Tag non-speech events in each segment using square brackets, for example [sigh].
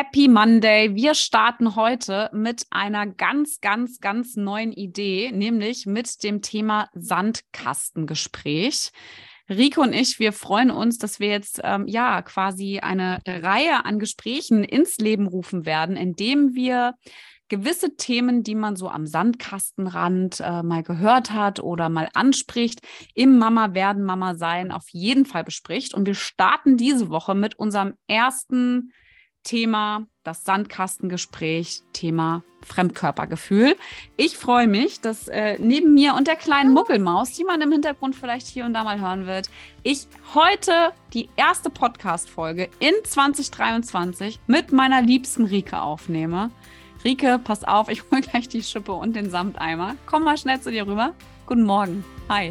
Happy Monday. Wir starten heute mit einer ganz, ganz, ganz neuen Idee, nämlich mit dem Thema Sandkastengespräch. Rico und ich, wir freuen uns, dass wir jetzt ähm, ja quasi eine Reihe an Gesprächen ins Leben rufen werden, indem wir gewisse Themen, die man so am Sandkastenrand äh, mal gehört hat oder mal anspricht, im Mama werden Mama sein auf jeden Fall bespricht. Und wir starten diese Woche mit unserem ersten Thema das Sandkastengespräch, Thema Fremdkörpergefühl. Ich freue mich, dass äh, neben mir und der kleinen Muckelmaus, die man im Hintergrund vielleicht hier und da mal hören wird, ich heute die erste Podcast-Folge in 2023 mit meiner liebsten Rike aufnehme. Rike, pass auf, ich hole gleich die Schippe und den Samteimer. Komm mal schnell zu dir rüber. Guten Morgen. Hi.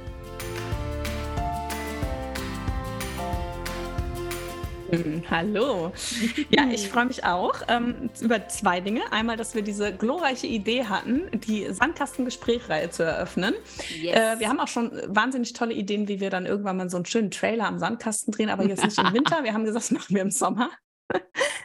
Hallo. [laughs] Ja, ich freue mich auch ähm, über zwei Dinge. Einmal, dass wir diese glorreiche Idee hatten, die Sandkastengesprächreihe zu eröffnen. Yes. Äh, wir haben auch schon wahnsinnig tolle Ideen, wie wir dann irgendwann mal so einen schönen Trailer am Sandkasten drehen, aber jetzt nicht im [laughs] Winter. Wir haben gesagt, das machen wir im Sommer. [laughs]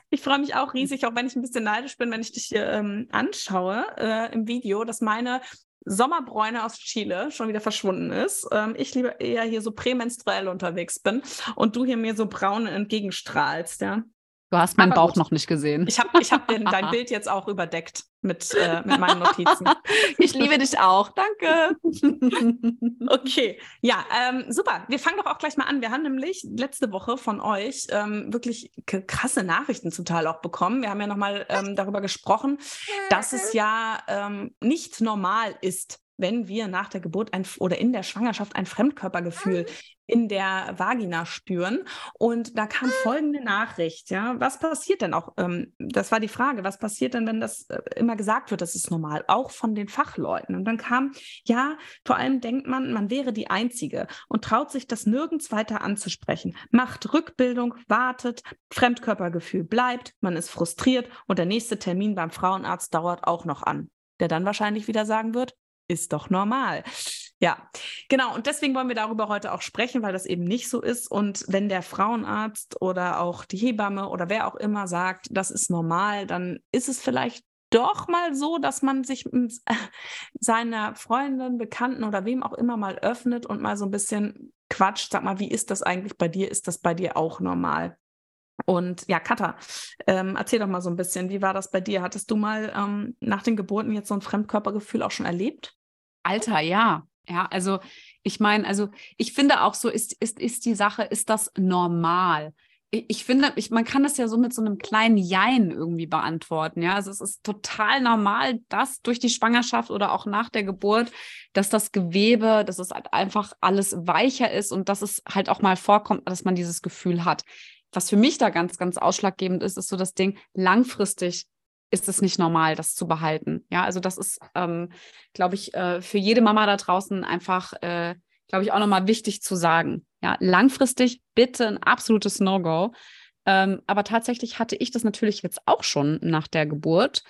Ich freue mich auch riesig, auch wenn ich ein bisschen neidisch bin, wenn ich dich hier ähm, anschaue äh, im Video, dass meine Sommerbräune aus Chile schon wieder verschwunden ist. Ähm, ich lieber eher hier so prämenstruell unterwegs bin und du hier mir so braun entgegenstrahlst, ja. Du hast meinen Bauch gut. noch nicht gesehen. Ich habe ich hab dein Bild jetzt auch überdeckt mit, äh, mit meinen Notizen. [laughs] ich liebe dich auch. Danke. [laughs] okay, ja, ähm, super. Wir fangen doch auch gleich mal an. Wir haben nämlich letzte Woche von euch ähm, wirklich krasse Nachrichten zum Teil auch bekommen. Wir haben ja nochmal ähm, darüber gesprochen, dass es ja ähm, nicht normal ist, wenn wir nach der Geburt ein, oder in der Schwangerschaft ein Fremdkörpergefühl mhm. in der Vagina spüren. Und da kam folgende Nachricht, ja, was passiert denn auch, ähm, das war die Frage, was passiert denn, wenn das äh, immer gesagt wird, das ist normal, auch von den Fachleuten. Und dann kam, ja, vor allem denkt man, man wäre die Einzige und traut sich das nirgends weiter anzusprechen, macht Rückbildung, wartet, Fremdkörpergefühl bleibt, man ist frustriert und der nächste Termin beim Frauenarzt dauert auch noch an der dann wahrscheinlich wieder sagen wird, ist doch normal. Ja, genau. Und deswegen wollen wir darüber heute auch sprechen, weil das eben nicht so ist. Und wenn der Frauenarzt oder auch die Hebamme oder wer auch immer sagt, das ist normal, dann ist es vielleicht doch mal so, dass man sich [laughs] seiner Freundin, Bekannten oder wem auch immer mal öffnet und mal so ein bisschen quatscht. Sag mal, wie ist das eigentlich bei dir? Ist das bei dir auch normal? Und ja, Katha, ähm, erzähl doch mal so ein bisschen, wie war das bei dir? Hattest du mal ähm, nach den Geburten jetzt so ein Fremdkörpergefühl auch schon erlebt? Alter, ja. Ja, also ich meine, also ich finde auch so, ist, ist, ist die Sache, ist das normal? Ich, finde, ich, man kann das ja so mit so einem kleinen Jein irgendwie beantworten. Ja, also es ist total normal, dass durch die Schwangerschaft oder auch nach der Geburt, dass das Gewebe, dass es halt einfach alles weicher ist und dass es halt auch mal vorkommt, dass man dieses Gefühl hat was für mich da ganz, ganz ausschlaggebend ist, ist so das Ding, langfristig ist es nicht normal, das zu behalten. Ja, also das ist, ähm, glaube ich, äh, für jede Mama da draußen einfach, äh, glaube ich, auch nochmal wichtig zu sagen. Ja, langfristig bitte ein absolutes No-Go. Ähm, aber tatsächlich hatte ich das natürlich jetzt auch schon nach der Geburt.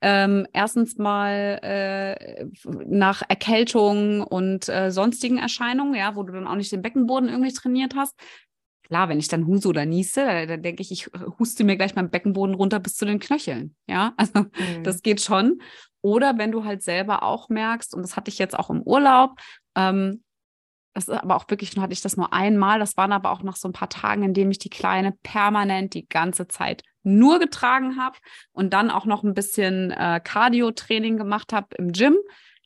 Ähm, erstens mal äh, nach Erkältung und äh, sonstigen Erscheinungen, ja, wo du dann auch nicht den Beckenboden irgendwie trainiert hast klar, wenn ich dann huse oder niese, da, da denke ich, ich huste mir gleich meinen Beckenboden runter bis zu den Knöcheln. Ja, [laughs] also mhm. das geht schon. Oder wenn du halt selber auch merkst, und das hatte ich jetzt auch im Urlaub, ähm, das ist aber auch wirklich, nur hatte ich das nur einmal, das waren aber auch nach so ein paar Tagen, in denen ich die Kleine permanent die ganze Zeit nur getragen habe und dann auch noch ein bisschen äh, Cardio-Training gemacht habe im Gym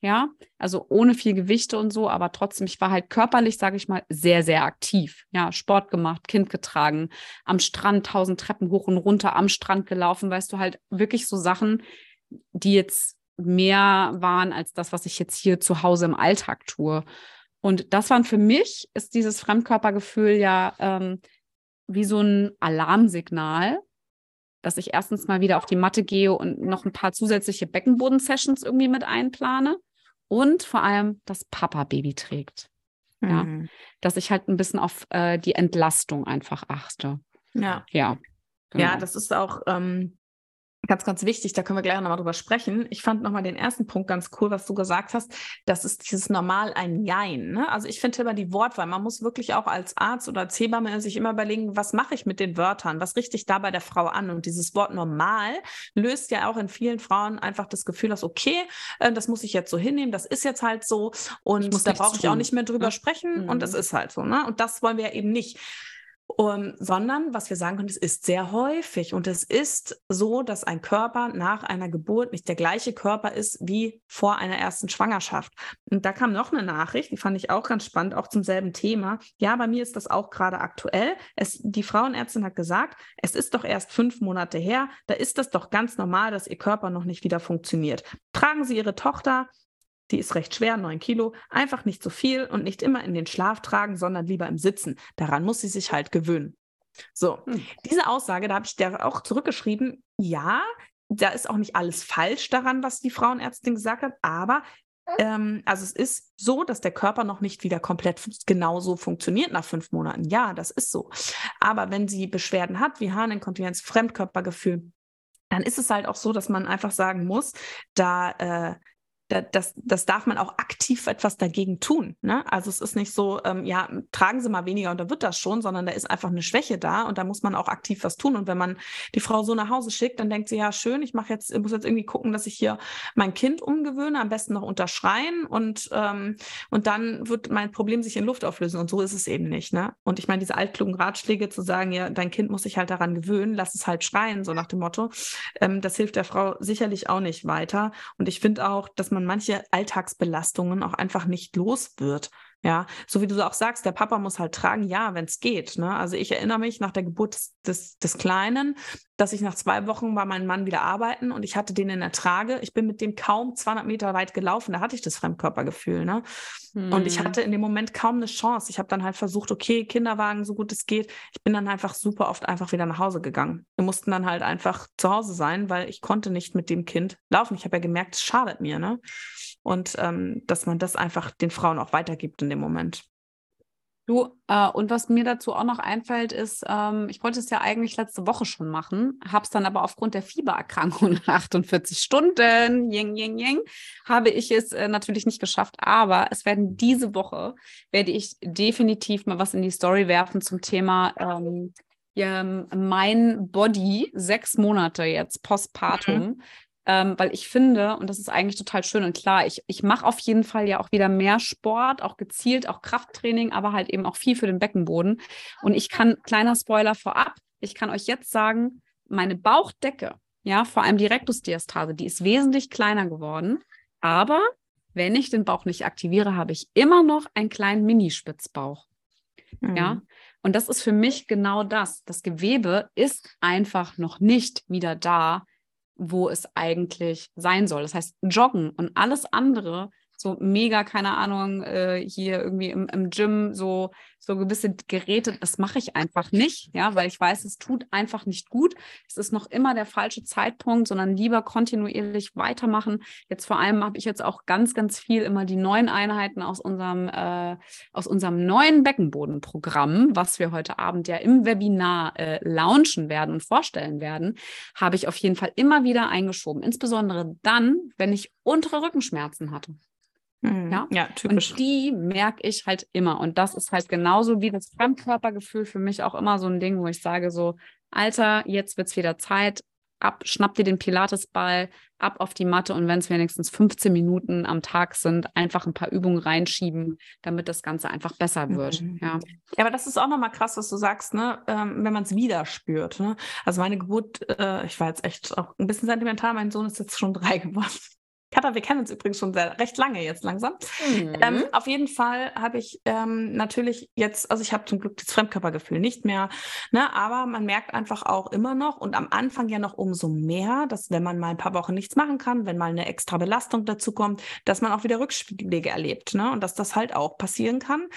ja, also ohne viel Gewichte und so, aber trotzdem, ich war halt körperlich, sage ich mal, sehr, sehr aktiv. Ja, Sport gemacht, Kind getragen, am Strand tausend Treppen hoch und runter, am Strand gelaufen, weißt du, halt wirklich so Sachen, die jetzt mehr waren als das, was ich jetzt hier zu Hause im Alltag tue. Und das waren für mich, ist dieses Fremdkörpergefühl ja ähm, wie so ein Alarmsignal, dass ich erstens mal wieder auf die Matte gehe und noch ein paar zusätzliche Beckenboden-Sessions irgendwie mit einplane und vor allem das Papa Baby trägt. Ja, mhm. dass ich halt ein bisschen auf äh, die Entlastung einfach achte. Ja. Ja. Genau. Ja, das ist auch, ähm, Ganz, ganz wichtig, da können wir gleich nochmal drüber sprechen. Ich fand nochmal den ersten Punkt ganz cool, was du gesagt hast. Das ist dieses Normal ein Jein. Ne? Also ich finde immer die Wortwahl, man muss wirklich auch als Arzt oder als Hebamme sich immer überlegen, was mache ich mit den Wörtern? Was richte ich da bei der Frau an? Und dieses Wort normal löst ja auch in vielen Frauen einfach das Gefühl, dass okay, äh, das muss ich jetzt so hinnehmen, das ist jetzt halt so und da brauche ich auch nicht mehr drüber ja. sprechen mhm. und das ist halt so. Ne? Und das wollen wir ja eben nicht. Um, sondern was wir sagen können, es ist sehr häufig und es ist so, dass ein Körper nach einer Geburt nicht der gleiche Körper ist wie vor einer ersten Schwangerschaft. Und da kam noch eine Nachricht, die fand ich auch ganz spannend, auch zum selben Thema. Ja, bei mir ist das auch gerade aktuell. Es, die Frauenärztin hat gesagt, es ist doch erst fünf Monate her, da ist das doch ganz normal, dass Ihr Körper noch nicht wieder funktioniert. Tragen Sie Ihre Tochter die ist recht schwer, 9 Kilo, einfach nicht zu viel und nicht immer in den Schlaf tragen, sondern lieber im Sitzen. Daran muss sie sich halt gewöhnen. So, hm. diese Aussage, da habe ich der auch zurückgeschrieben, ja, da ist auch nicht alles falsch daran, was die Frauenärztin gesagt hat, aber ähm, also es ist so, dass der Körper noch nicht wieder komplett genauso funktioniert nach fünf Monaten. Ja, das ist so. Aber wenn sie Beschwerden hat, wie Harninkontinenz, Fremdkörpergefühl, dann ist es halt auch so, dass man einfach sagen muss, da äh, das, das darf man auch aktiv etwas dagegen tun. Ne? Also es ist nicht so, ähm, ja, tragen Sie mal weniger und dann wird das schon, sondern da ist einfach eine Schwäche da und da muss man auch aktiv was tun. Und wenn man die Frau so nach Hause schickt, dann denkt sie, ja, schön, ich mache jetzt, muss jetzt irgendwie gucken, dass ich hier mein Kind umgewöhne, am besten noch unterschreien und, ähm, und dann wird mein Problem sich in Luft auflösen. Und so ist es eben nicht. Ne? Und ich meine, diese altklugen Ratschläge zu sagen, ja, dein Kind muss sich halt daran gewöhnen, lass es halt schreien, so nach dem Motto, ähm, das hilft der Frau sicherlich auch nicht weiter. Und ich finde auch, dass man man manche Alltagsbelastungen auch einfach nicht los wird. Ja, so wie du auch sagst, der Papa muss halt tragen, ja, wenn es geht. Ne? Also ich erinnere mich nach der Geburt des, des, des, Kleinen, dass ich nach zwei Wochen war mein Mann wieder arbeiten und ich hatte den in der Trage. Ich bin mit dem kaum 200 Meter weit gelaufen, da hatte ich das Fremdkörpergefühl. Ne? Hm. Und ich hm. hatte in dem Moment kaum eine Chance. Ich habe dann halt versucht, okay, Kinderwagen, so gut es geht. Ich bin dann einfach super oft einfach wieder nach Hause gegangen. Wir mussten dann halt einfach zu Hause sein, weil ich konnte nicht mit dem Kind laufen. Ich habe ja gemerkt, es schadet mir. Ne? und ähm, dass man das einfach den Frauen auch weitergibt in dem Moment. Du, äh, und was mir dazu auch noch einfällt, ist, ähm, ich wollte es ja eigentlich letzte Woche schon machen, habe es dann aber aufgrund der Fiebererkrankung [laughs] 48 Stunden, ying, ying, ying, habe ich es äh, natürlich nicht geschafft. Aber es werden diese Woche, werde ich definitiv mal was in die Story werfen zum Thema ähm, mein Body, sechs Monate jetzt postpartum. Mhm ähm, weil ich finde, und das ist eigentlich total schön und klar, ich, ich mache auf jeden Fall ja auch wieder mehr Sport, auch gezielt, auch Krafttraining, aber halt eben auch viel für den Beckenboden. Und ich kann, kleiner Spoiler vorab, ich kann euch jetzt sagen, meine Bauchdecke, ja, vor allem die Rektusdiastase, die ist wesentlich kleiner geworden. Aber wenn ich den Bauch nicht aktiviere, habe ich immer noch einen kleinen Minispitzbauch. Mhm. Ja, und das ist für mich genau das. Das Gewebe ist einfach noch nicht wieder da, wo es eigentlich sein soll. Das heißt, joggen und alles andere so mega, keine Ahnung, äh, hier irgendwie im, im Gym so, so gewisse Geräte, das mache ich einfach nicht, ja, weil ich weiß, es tut einfach nicht gut. Es ist noch immer der falsche Zeitpunkt, sondern lieber kontinuierlich weitermachen. Jetzt vor allem habe ich jetzt auch ganz, ganz viel immer die neuen Einheiten aus unserem, äh, aus unserem neuen Beckenbodenprogramm, was wir heute Abend ja im Webinar äh, launchen werden und vorstellen werden, habe ich auf jeden Fall immer wieder eingeschoben. Insbesondere dann, wenn ich untere Rückenschmerzen hatte. Mhm. Ja? ja, typisch. Und die merke ich halt immer. Und das ist halt genauso wie das Fremdkörpergefühl für mich auch immer so ein Ding, wo ich sage so, Alter, jetzt wird es wieder Zeit, ab, schnapp dir den Pilatesball, ab auf die Matte und wenn es wenigstens 15 Minuten am Tag sind, einfach ein paar Übungen reinschieben, damit das Ganze einfach besser wird. Mhm. Ja. ja, aber das ist auch nochmal krass, was du sagst, ne? Ähm, wenn man es wieder spürt. Ne? Also meine Geburt, äh, ich war jetzt echt auch ein bisschen sentimental, mein Sohn ist jetzt schon drei [laughs] geworden. Katha, wir kennen uns übrigens schon sehr, recht lange jetzt langsam. Mhm. Ähm, auf jeden Fall habe ich ähm, natürlich jetzt, also ich habe zum Glück das Fremdkörpergefühl nicht mehr, ne, aber man merkt einfach auch immer noch und am Anfang ja noch umso mehr, dass wenn man mal ein paar Wochen nichts machen kann, wenn mal eine extra Belastung dazu kommt, dass man auch wieder Rückschläge erlebt ne, und dass das halt auch passieren kann.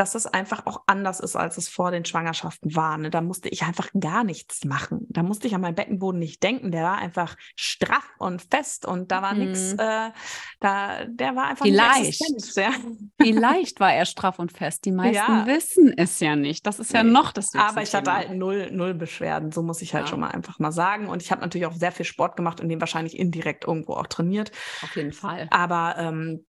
dass es einfach auch anders ist, als es vor den Schwangerschaften war. Ne? Da musste ich einfach gar nichts machen. Da musste ich an meinen Beckenboden nicht denken. Der war einfach straff und fest und da war mhm. nichts, äh, da, der war einfach Vielleicht. Ja. Vielleicht war er straff und fest. Die meisten ja. wissen es ja nicht. Das ist ja nee. noch das Aber ich hatte halt null, null Beschwerden, so muss ich halt ja. schon mal einfach mal sagen. Und ich habe natürlich auch sehr viel Sport gemacht und den wahrscheinlich indirekt irgendwo auch trainiert. Auf jeden Fall. Aber ähm,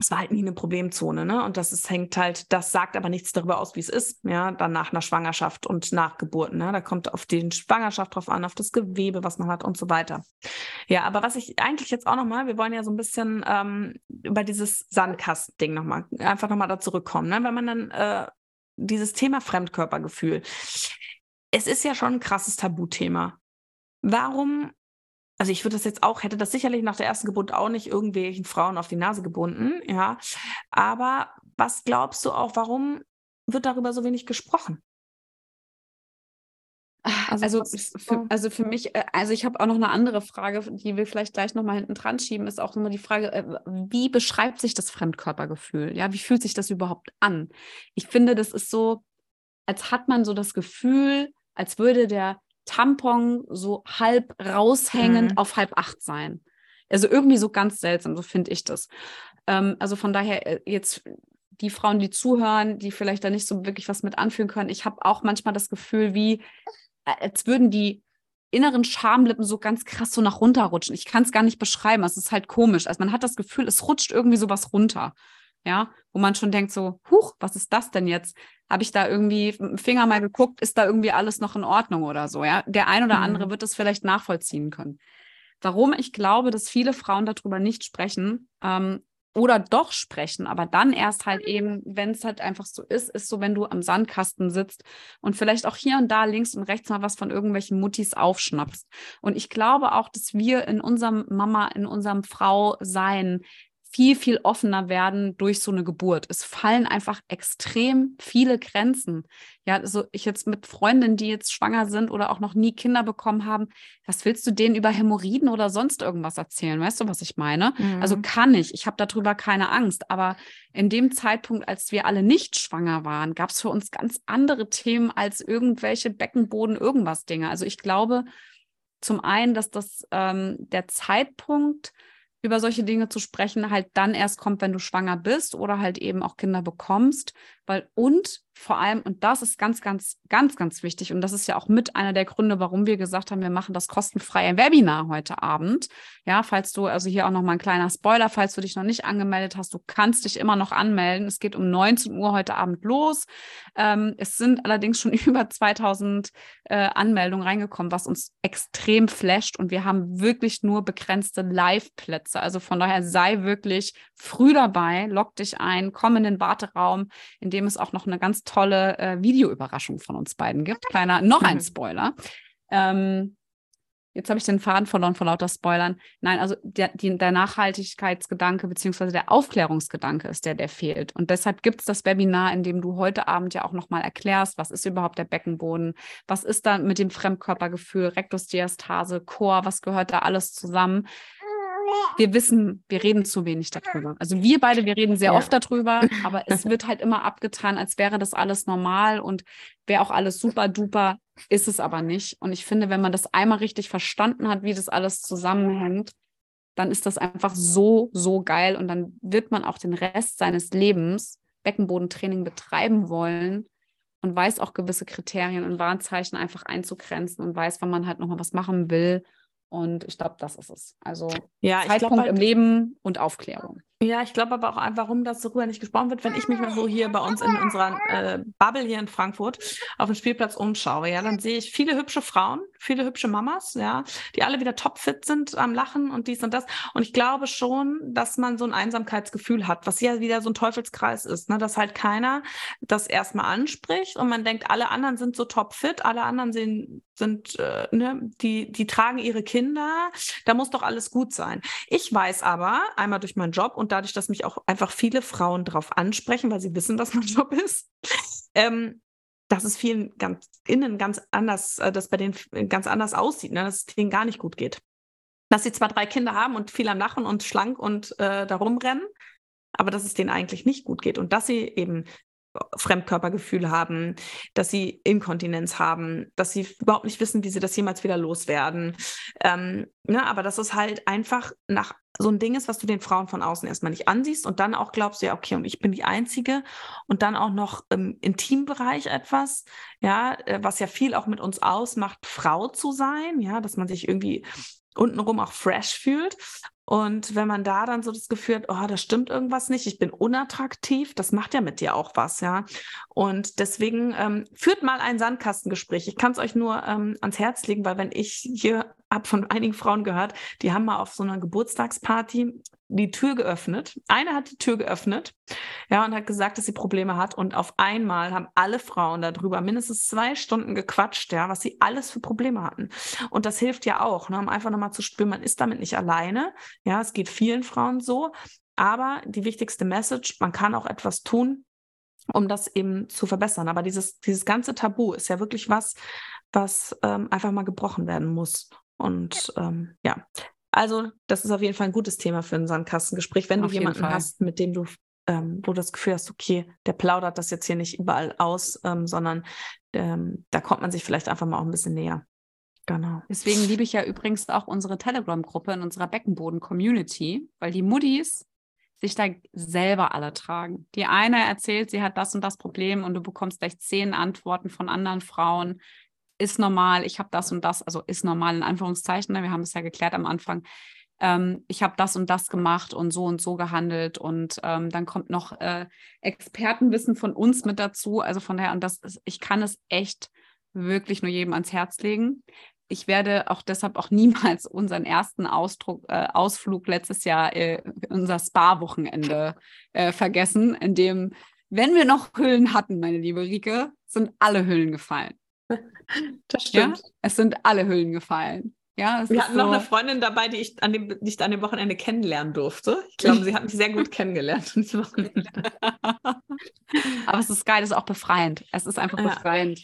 es war halt nie eine Problemzone, ne? Und das ist, hängt halt, das sagt aber nichts darüber aus, wie es ist, ja, dann nach einer Schwangerschaft und nach Geburt, ne? Da kommt auf die Schwangerschaft drauf an, auf das Gewebe, was man hat und so weiter. Ja, aber was ich eigentlich jetzt auch nochmal, wir wollen ja so ein bisschen ähm, über dieses Sandkasten-Ding nochmal, einfach nochmal da zurückkommen, ne? Wenn man dann äh, dieses Thema Fremdkörpergefühl, es ist ja schon ein krasses Tabuthema. Warum also ich würde das jetzt auch, hätte das sicherlich nach der ersten Geburt auch nicht irgendwelchen Frauen auf die Nase gebunden, ja. Aber was glaubst du auch, warum wird darüber so wenig gesprochen? Also, also, für, also für mich, äh, also ich habe auch noch eine andere Frage, die wir vielleicht gleich nochmal hinten dran schieben, ist auch nochmal die Frage, äh, wie beschreibt sich das Fremdkörpergefühl? Ja, wie fühlt sich das überhaupt an? Ich finde, das ist so, als hat man so das Gefühl, als würde der Tampon so halb raushängend mhm. auf halb acht sein. Also irgendwie so ganz seltsam, so finde ich das. Ähm, also von daher äh, jetzt die Frauen, die zuhören, die vielleicht da nicht so wirklich was mit anfühlen können. Ich habe auch manchmal das Gefühl, wie äh, als würden die inneren Schamlippen so ganz krass so nach runterrutschen. Ich kann es gar nicht beschreiben. Es ist halt komisch. Also man hat das Gefühl, es rutscht irgendwie sowas runter ja, wo man schon denkt so, huch, was ist das denn jetzt? Habe ich da irgendwie mit dem Finger mal geguckt, ist da irgendwie alles noch in Ordnung oder so, ja? Der ein oder andere mhm. wird es vielleicht nachvollziehen können. Warum ich glaube, dass viele Frauen darüber nicht sprechen ähm, oder doch sprechen, aber dann erst halt eben, wenn es halt einfach so ist, ist so, wenn du am Sandkasten sitzt und vielleicht auch hier und da links und rechts mal was von irgendwelchen Muttis aufschnappst. Und ich glaube auch, dass wir in unserem Mama, in unserem Frau sein viel, viel offener werden durch so eine Geburt. Es fallen einfach extrem viele Grenzen. Ja, also ich jetzt mit Freundinnen, die jetzt schwanger sind oder auch noch nie Kinder bekommen haben, was willst du denen über Hämorrhoiden oder sonst irgendwas erzählen? Weißt du, was ich meine? Mhm. Also kann ich. Ich habe darüber keine Angst. Aber in dem Zeitpunkt, als wir alle nicht schwanger waren, gab es für uns ganz andere Themen als irgendwelche Beckenboden, irgendwas Dinge. Also ich glaube zum einen, dass das ähm, der Zeitpunkt über solche Dinge zu sprechen, halt dann erst kommt, wenn du schwanger bist oder halt eben auch Kinder bekommst. Weil und vor allem, und das ist ganz, ganz, ganz, ganz wichtig, und das ist ja auch mit einer der Gründe, warum wir gesagt haben, wir machen das kostenfreie Webinar heute Abend. Ja, falls du, also hier auch nochmal ein kleiner Spoiler, falls du dich noch nicht angemeldet hast, du kannst dich immer noch anmelden. Es geht um 19 Uhr heute Abend los. Ähm, es sind allerdings schon [laughs] über 2000 äh, Anmeldungen reingekommen, was uns extrem flasht und wir haben wirklich nur begrenzte Live-Plätze. Also von daher sei wirklich früh dabei, lock dich ein, komm in den Warteraum, in dem es auch noch eine ganz tolle äh, Videoüberraschung von uns beiden gibt. Kleiner, noch ein Spoiler. Ähm, jetzt habe ich den Faden verloren vor lauter Spoilern. Nein, also der, die, der Nachhaltigkeitsgedanke beziehungsweise der Aufklärungsgedanke ist der, der fehlt. Und deshalb gibt es das Webinar, in dem du heute Abend ja auch nochmal erklärst, was ist überhaupt der Beckenboden, was ist da mit dem Fremdkörpergefühl, Rektusdiastase, Chor, was gehört da alles zusammen wir wissen, wir reden zu wenig darüber. Also wir beide, wir reden sehr ja. oft darüber, [laughs] aber es wird halt immer abgetan, als wäre das alles normal und wäre auch alles super duper, ist es aber nicht. Und ich finde, wenn man das einmal richtig verstanden hat, wie das alles zusammenhängt, dann ist das einfach so, so geil und dann wird man auch den Rest seines Lebens Beckenbodentraining betreiben wollen und weiß auch gewisse Kriterien und Warnzeichen einfach einzugrenzen und weiß, wann man halt nochmal was machen will und ich glaube, das ist es. Also ja, Zeitpunkt glaub, im Leben und Aufklärung. Ja, ich glaube aber auch einfach, warum das darüber nicht gesprochen wird, wenn ich mich mal so hier bei uns in unserer äh, Bubble hier in Frankfurt auf dem Spielplatz umschaue, ja, dann sehe ich viele hübsche Frauen, viele hübsche Mamas, ja, die alle wieder topfit sind am Lachen und dies und das. Und ich glaube schon, dass man so ein Einsamkeitsgefühl hat, was ja wieder so ein Teufelskreis ist, ne, dass halt keiner das erstmal anspricht und man denkt, alle anderen sind so topfit, alle anderen sind, sind äh, ne, die, die tragen ihre Kinder, da muss doch alles gut sein. Ich weiß aber, einmal durch meinen Job und dadurch, dass mich auch einfach viele Frauen darauf ansprechen, weil sie wissen, was mein Job ist, ähm, dass es vielen ganz innen ganz anders, äh, dass bei denen ganz anders aussieht, ne? dass es denen gar nicht gut geht. Dass sie zwar drei Kinder haben und viel am Lachen und schlank und äh, da rumrennen, aber dass es denen eigentlich nicht gut geht und dass sie eben Fremdkörpergefühl haben, dass sie Inkontinenz haben, dass sie überhaupt nicht wissen, wie sie das jemals wieder loswerden. Ähm, ne, aber das ist halt einfach nach so ein Ding ist, was du den Frauen von außen erstmal nicht ansiehst und dann auch glaubst, ja, okay, und ich bin die Einzige und dann auch noch im Intimbereich etwas, ja, äh, was ja viel auch mit uns ausmacht, Frau zu sein, ja, dass man sich irgendwie untenrum auch fresh fühlt. Und wenn man da dann so das Gefühl hat, oh, da stimmt irgendwas nicht, ich bin unattraktiv, das macht ja mit dir auch was, ja. Und deswegen ähm, führt mal ein Sandkastengespräch. Ich kann es euch nur ähm, ans Herz legen, weil wenn ich hier habe von einigen Frauen gehört, die haben mal auf so einer Geburtstagsparty die Tür geöffnet. Eine hat die Tür geöffnet, ja, und hat gesagt, dass sie Probleme hat. Und auf einmal haben alle Frauen darüber mindestens zwei Stunden gequatscht, ja, was sie alles für Probleme hatten. Und das hilft ja auch, ne, um einfach nochmal zu spüren, man ist damit nicht alleine. Ja, es geht vielen Frauen so. Aber die wichtigste Message, man kann auch etwas tun, um das eben zu verbessern. Aber dieses, dieses ganze Tabu ist ja wirklich was, was ähm, einfach mal gebrochen werden muss. Und ähm, ja, also das ist auf jeden Fall ein gutes Thema für ein Sandkastengespräch, wenn auf du jemanden hast, mit dem du, ähm, wo du das Gefühl hast, okay, der plaudert das jetzt hier nicht überall aus, ähm, sondern ähm, da kommt man sich vielleicht einfach mal auch ein bisschen näher. Genau. Deswegen liebe ich ja übrigens auch unsere Telegram-Gruppe in unserer Beckenboden-Community, weil die Muddis sich da selber alle tragen. Die eine erzählt, sie hat das und das Problem und du bekommst gleich zehn Antworten von anderen Frauen, ist normal, ich habe das und das, also ist normal in Anführungszeichen, ne? wir haben es ja geklärt am Anfang, ähm, ich habe das und das gemacht und so und so gehandelt und ähm, dann kommt noch äh, Expertenwissen von uns mit dazu, also von daher, und das ist, ich kann es echt wirklich nur jedem ans Herz legen. Ich werde auch deshalb auch [laughs] niemals unseren ersten Ausdruck, äh, Ausflug letztes Jahr, äh, unser Spa-Wochenende äh, vergessen, in dem, wenn wir noch Hüllen hatten, meine liebe Rike, sind alle Hüllen gefallen. [laughs] Das stimmt. Ja? Es sind alle Hüllen gefallen. Ja, wir hatten so noch eine Freundin dabei, die ich an dem, die ich an dem Wochenende kennenlernen durfte. Ich glaube, sie hat mich sehr gut kennengelernt. [laughs] Aber es ist geil, es ist auch befreiend. Es ist einfach ja. befreiend.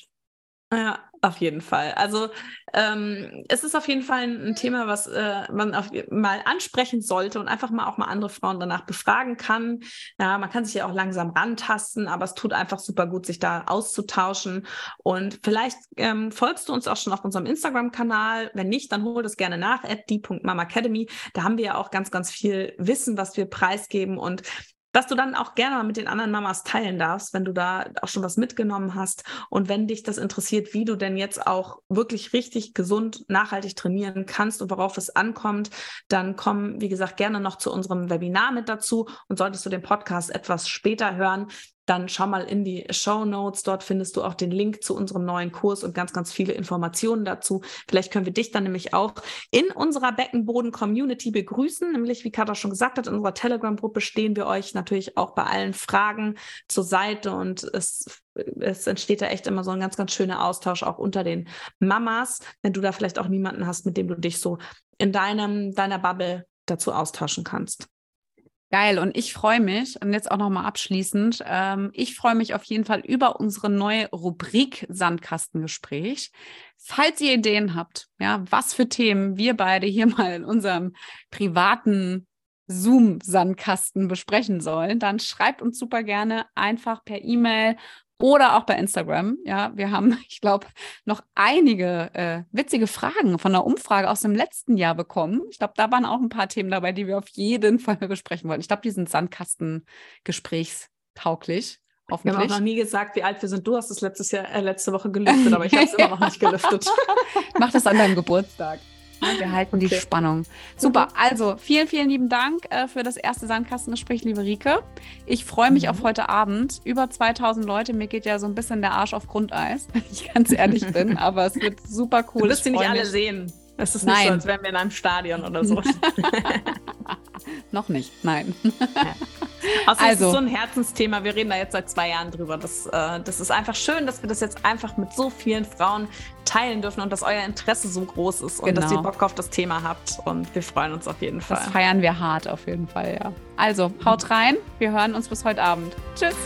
Ja, auf jeden Fall. Also ähm, es ist auf jeden Fall ein, Thema, was äh, man auf, mal ansprechen sollte und einfach mal auch mal andere Frauen danach befragen kann. Ja, man kann sich ja auch langsam rantasten, aber es tut einfach super gut, sich da auszutauschen. Und vielleicht ähm, folgst du uns auch schon auf unserem Instagram-Kanal. Wenn nicht, dann hol das gerne nach, at die.mamacademy. Da haben wir ja auch ganz, ganz viel Wissen, was wir preisgeben. Und dass du dann auch gerne mal mit den anderen Mamas teilen darfst, wenn du da auch schon was mitgenommen hast. Und wenn dich das interessiert, wie du denn jetzt auch wirklich richtig gesund, nachhaltig trainieren kannst und worauf es ankommt, dann komm, wie gesagt, gerne noch zu unserem Webinar mit dazu und solltest du den Podcast etwas später hören, dann schau mal in die Show Notes. Dort findest du auch den Link zu unserem neuen Kurs und ganz, ganz viele Informationen dazu. Vielleicht können wir dich dann nämlich auch in unserer Beckenboden-Community begrüßen. Nämlich, wie Katha schon gesagt hat, in unserer Telegram-Gruppe stehen wir euch natürlich auch bei allen Fragen zur Seite und es es entsteht da echt immer so ein ganz, ganz schöner Austausch auch unter den Mamas, wenn du da vielleicht auch niemanden hast, mit dem du dich so in deinem, deiner Bubble dazu austauschen kannst. Geil. Und ich freue mich, und jetzt auch nochmal abschließend, ähm, ich freue mich auf jeden Fall über unsere neue Rubrik Sandkastengespräch. Falls ihr Ideen habt, ja, was für Themen wir beide hier [laughs] mal in unserem privaten Zoom-Sandkasten besprechen sollen, dann schreibt uns super gerne einfach per E-Mail oder auch bei Instagram. Ja, wir haben, [laughs] ich glaube, noch einige äh, witzige Fragen von der Umfrage aus dem letzten Jahr bekommen. Ich glaube, da waren auch ein paar Themen dabei, die wir auf jeden Fall besprechen wollten. Ich glaube, die sind Sandkasten-gesprächstauglich. Wir haben auch noch nie gesagt, wie alt wir sind. Du hast es letztes Jahr, äh, letzte Woche gelüftet, aber ich habe es [laughs] immer noch nicht gelüftet. Mach das an deinem Geburtstag. Wir halten okay. die Spannung. Super. Also vielen, vielen lieben Dank äh, für das erste Sandkastengespräch, liebe Rike. Ich freue mich mhm. auf heute Abend. Über 2000 Leute. Mir geht ja so ein bisschen der Arsch auf Grundeis, [laughs] wenn ich ganz ehrlich bin. [laughs] Aber es wird super cool. Du wirst sie nicht alle sehen. Es ist nicht nein. so, als wären wir in einem Stadion oder so. [laughs] Noch nicht, nein. Ja. Also, also, ist so ein Herzensthema. Wir reden da jetzt seit zwei Jahren drüber. Das, äh, das ist einfach schön, dass wir das jetzt einfach mit so vielen Frauen teilen dürfen und dass euer Interesse so groß ist und genau. dass ihr Bock auf das Thema habt. Und wir freuen uns auf jeden Fall. Das feiern wir hart auf jeden Fall, ja. Also, haut rein. Wir hören uns bis heute Abend. Tschüss.